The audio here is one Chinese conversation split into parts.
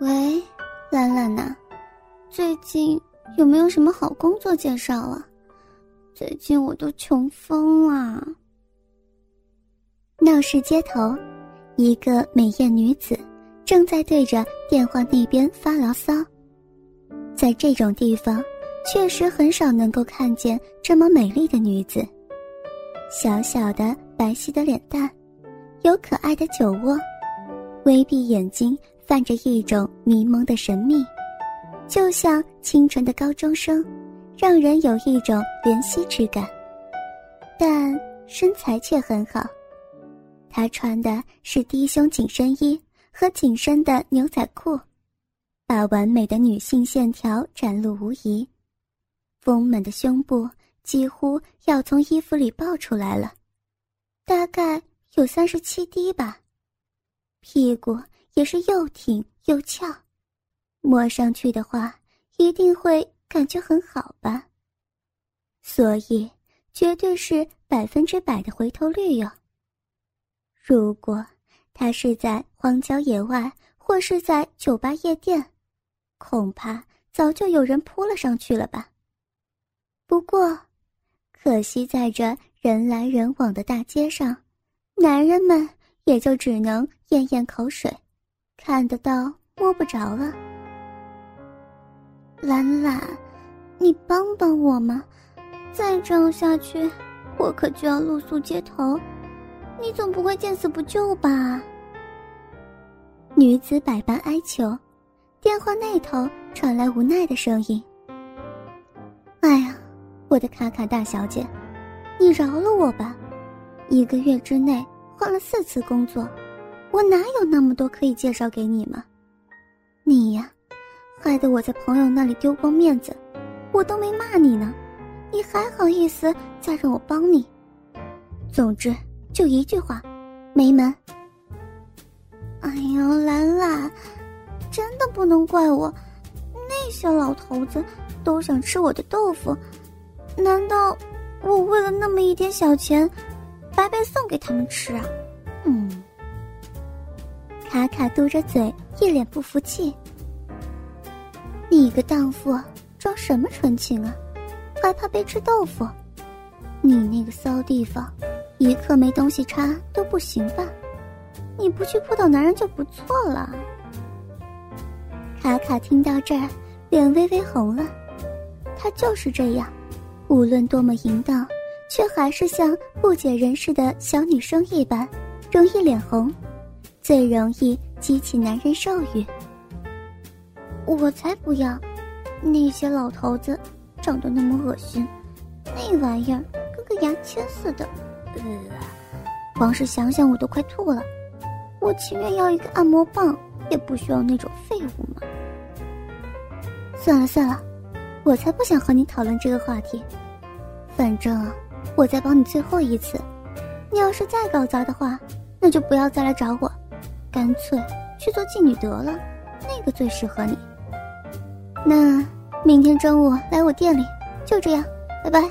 喂，兰兰呐，最近有没有什么好工作介绍啊？最近我都穷疯了。闹市街头，一个美艳女子正在对着电话那边发牢骚。在这种地方，确实很少能够看见这么美丽的女子。小小的白皙的脸蛋，有可爱的酒窝，微闭眼睛。泛着一种迷蒙的神秘，就像清纯的高中生，让人有一种怜惜之感。但身材却很好，她穿的是低胸紧身衣和紧身的牛仔裤，把完美的女性线条展露无遗。丰满的胸部几乎要从衣服里爆出来了，大概有三十七 D 吧，屁股。也是又挺又翘，摸上去的话一定会感觉很好吧。所以绝对是百分之百的回头率哟。如果他是在荒郊野外或是在酒吧夜店，恐怕早就有人扑了上去了吧。不过，可惜在这人来人往的大街上，男人们也就只能咽咽口水。看得到摸不着了，兰兰，你帮帮我嘛！再这样下去，我可就要露宿街头。你总不会见死不救吧？女子百般哀求，电话那头传来无奈的声音：“哎呀，我的卡卡大小姐，你饶了我吧！一个月之内换了四次工作。”我哪有那么多可以介绍给你吗？你呀，害得我在朋友那里丢光面子，我都没骂你呢，你还好意思再让我帮你？总之就一句话，没门。哎呦，兰兰，真的不能怪我，那些老头子都想吃我的豆腐，难道我为了那么一点小钱，白白送给他们吃啊？卡卡嘟着嘴，一脸不服气：“你个荡妇，装什么纯情啊？还怕被吃豆腐？你那个骚地方，一刻没东西插都不行吧？你不去扑倒男人就不错了。”卡卡听到这儿，脸微微红了。他就是这样，无论多么淫荡，却还是像不解人世的小女生一般，容易脸红。最容易激起男人兽欲。我才不要！那些老头子长得那么恶心，那玩意儿跟个牙签似的，呃，光是想想我都快吐了。我情愿要一个按摩棒，也不需要那种废物嘛。算了算了，我才不想和你讨论这个话题。反正我再帮你最后一次，你要是再搞砸的话，那就不要再来找我。干脆去做妓女得了，那个最适合你。那明天中午来我店里，就这样，拜拜。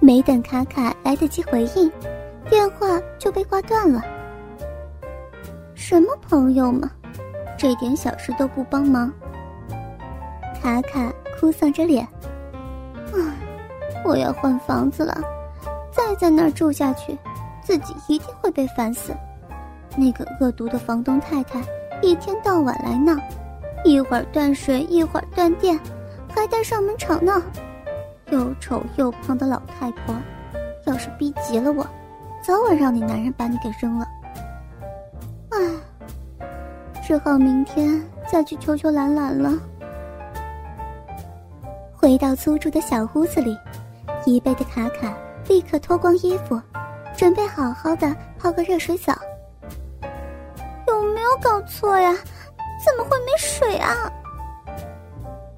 没等卡卡来得及回应，电话就被挂断了。什么朋友嘛，这点小事都不帮忙。卡卡哭丧着脸，啊，我要换房子了，再在那儿住下去，自己一定会被烦死。那个恶毒的房东太太一天到晚来闹，一会儿断水，一会儿断电，还带上门吵闹。又丑又胖的老太婆，要是逼急了我，早晚让你男人把你给扔了。唉，只好明天再去求求兰兰了。回到租住的小屋子里，疲惫的卡卡立刻脱光衣服，准备好好的泡个热水澡。搞错呀，怎么会没水啊？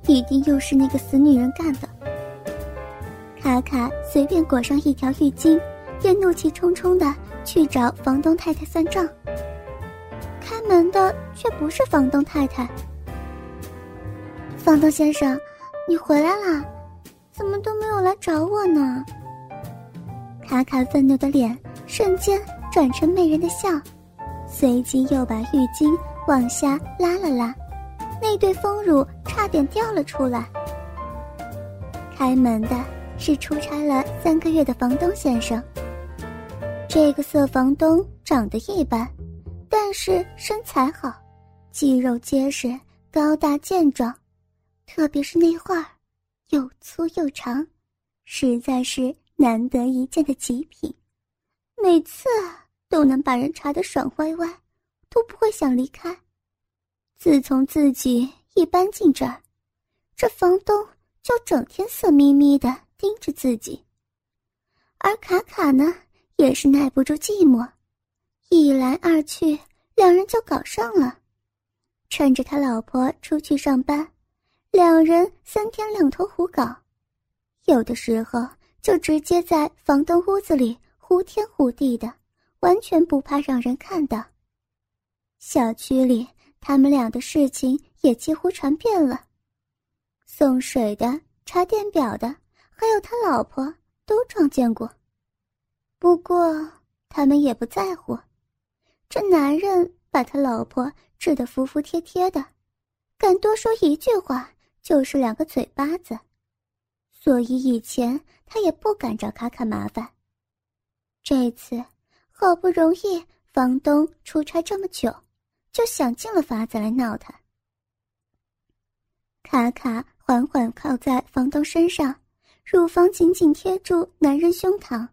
一定又是那个死女人干的。卡卡随便裹上一条浴巾，便怒气冲冲的去找房东太太算账。开门的却不是房东太太。房东先生，你回来啦？怎么都没有来找我呢？卡卡愤怒的脸瞬间转成媚人的笑。随即又把浴巾往下拉了拉，那对丰乳差点掉了出来。开门的是出差了三个月的房东先生。这个色房东长得一般，但是身材好，肌肉结实，高大健壮，特别是那画儿，又粗又长，实在是难得一见的极品。每次都能把人查得爽歪歪，都不会想离开。自从自己一搬进这儿，这房东就整天色眯眯的盯着自己。而卡卡呢，也是耐不住寂寞，一来二去，两人就搞上了。趁着他老婆出去上班，两人三天两头胡搞，有的时候就直接在房东屋子里。胡天胡地的，完全不怕让人看到。小区里他们俩的事情也几乎传遍了，送水的、查电表的，还有他老婆都撞见过。不过他们也不在乎，这男人把他老婆治得服服帖帖的，敢多说一句话就是两个嘴巴子，所以以前他也不敢找卡卡麻烦。这次好不容易房东出差这么久，就想尽了法子来闹他。卡卡缓缓靠在房东身上，乳房紧紧贴住男人胸膛，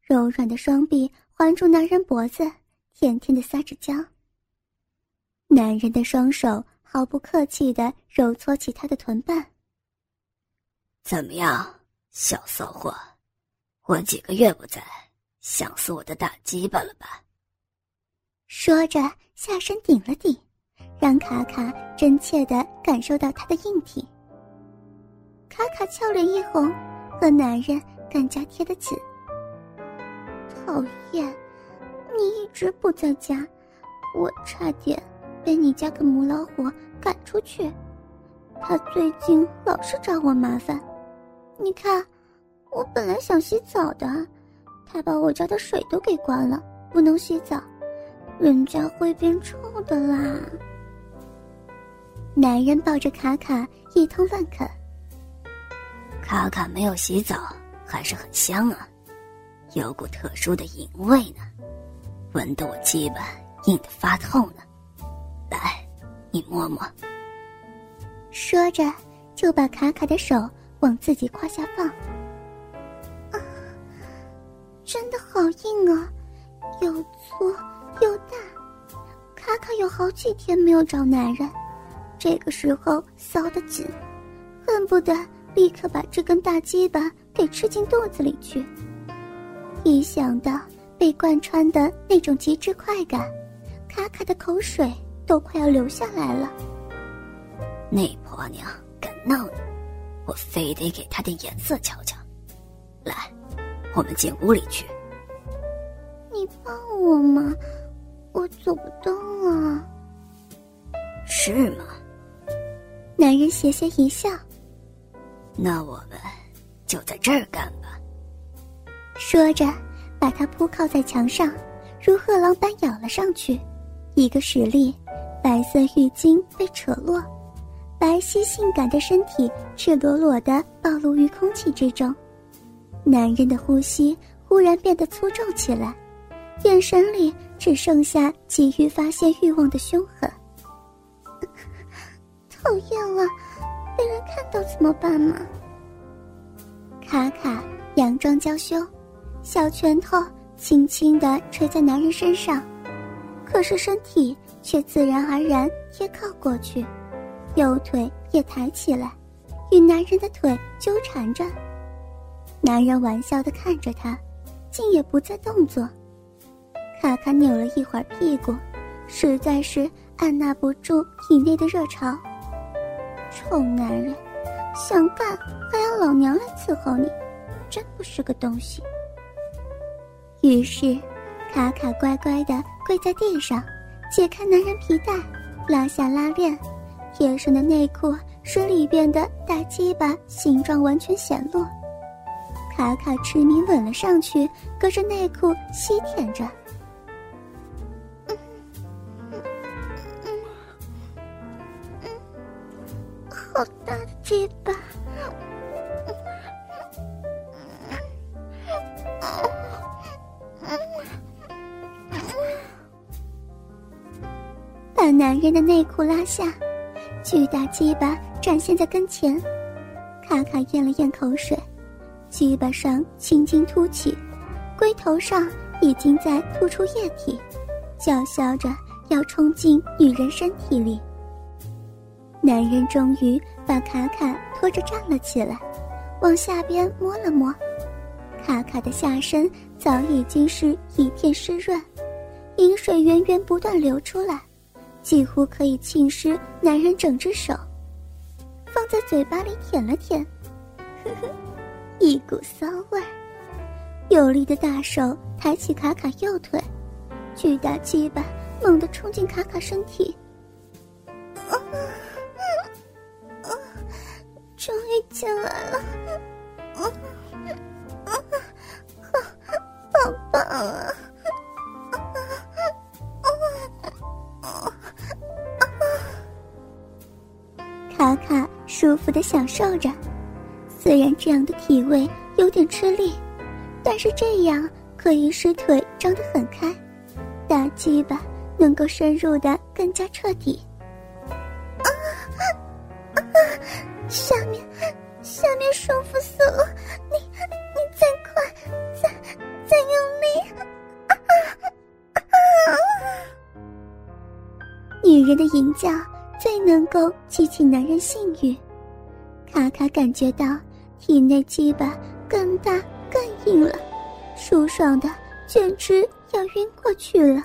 柔软的双臂环住男人脖子，甜甜的撒着娇。男人的双手毫不客气的揉搓起她的臀瓣。怎么样，小骚货？我几个月不在。想死我的大鸡巴了吧？说着，下身顶了顶，让卡卡真切的感受到他的硬体。卡卡俏脸一红，和男人更加贴得紧。讨厌，你一直不在家，我差点被你家个母老虎赶出去。他最近老是找我麻烦。你看，我本来想洗澡的。他把我家的水都给关了，不能洗澡，人家会变臭的啦。男人抱着卡卡一通乱啃，卡卡没有洗澡还是很香啊，有股特殊的淫味呢，闻得我鸡巴硬得发痛呢。来，你摸摸。说着就把卡卡的手往自己胯下放。真的好硬啊，又粗又大。卡卡有好几天没有找男人，这个时候骚得紧，恨不得立刻把这根大鸡巴给吃进肚子里去。一想到被贯穿的那种极致快感，卡卡的口水都快要流下来了。那婆娘敢闹你，我非得给她点颜色瞧瞧。来。我们进屋里去。你抱我吗？我走不动啊。是吗？男人邪邪一笑。那我们就在这儿干吧。说着，把他扑靠在墙上，如饿狼般咬了上去。一个使力，白色浴巾被扯落，白皙性感的身体赤裸裸的暴露于空气之中。男人的呼吸忽然变得粗重起来，眼神里只剩下急于发泄欲望的凶狠。讨厌了，被人看到怎么办嘛？卡卡佯装娇羞，小拳头轻轻的捶在男人身上，可是身体却自然而然贴靠过去，右腿也抬起来，与男人的腿纠缠着。男人玩笑的看着他，竟也不再动作。卡卡扭了一会儿屁股，实在是按捺不住体内的热潮。臭男人，想干还要老娘来伺候你，真不是个东西。于是，卡卡乖乖的跪在地上，解开男人皮带，拉下拉链，贴身的内裤使里边的大鸡巴形状完全显露。卡卡痴迷吻了上去隔着内裤吸舔着。好大的鸡巴把男人的内裤拉下巨大鸡巴展现在跟前卡卡咽了咽口水鸡巴上青筋凸起，龟头上已经在吐出液体，叫嚣着要冲进女人身体里。男人终于把卡卡拖着站了起来，往下边摸了摸，卡卡的下身早已经是一片湿润，饮水源源不断流出来，几乎可以浸湿男人整只手。放在嘴巴里舔了舔，呵呵，一股骚味。有力的大手抬起卡卡右腿，巨大鸡巴猛地冲进卡卡身体。终于进来了，好，好棒啊！卡卡舒服的享受着，虽然这样的体位有点吃力，但是这样可以使腿张得很开，大鸡巴能够深入的更加彻底。啊啊下面，下面舒服死了！你，你再快，再再用力！啊啊女人的淫叫最能够激起男人性欲。卡卡感觉到体内鸡巴更大更硬了，舒爽的简直要晕过去了。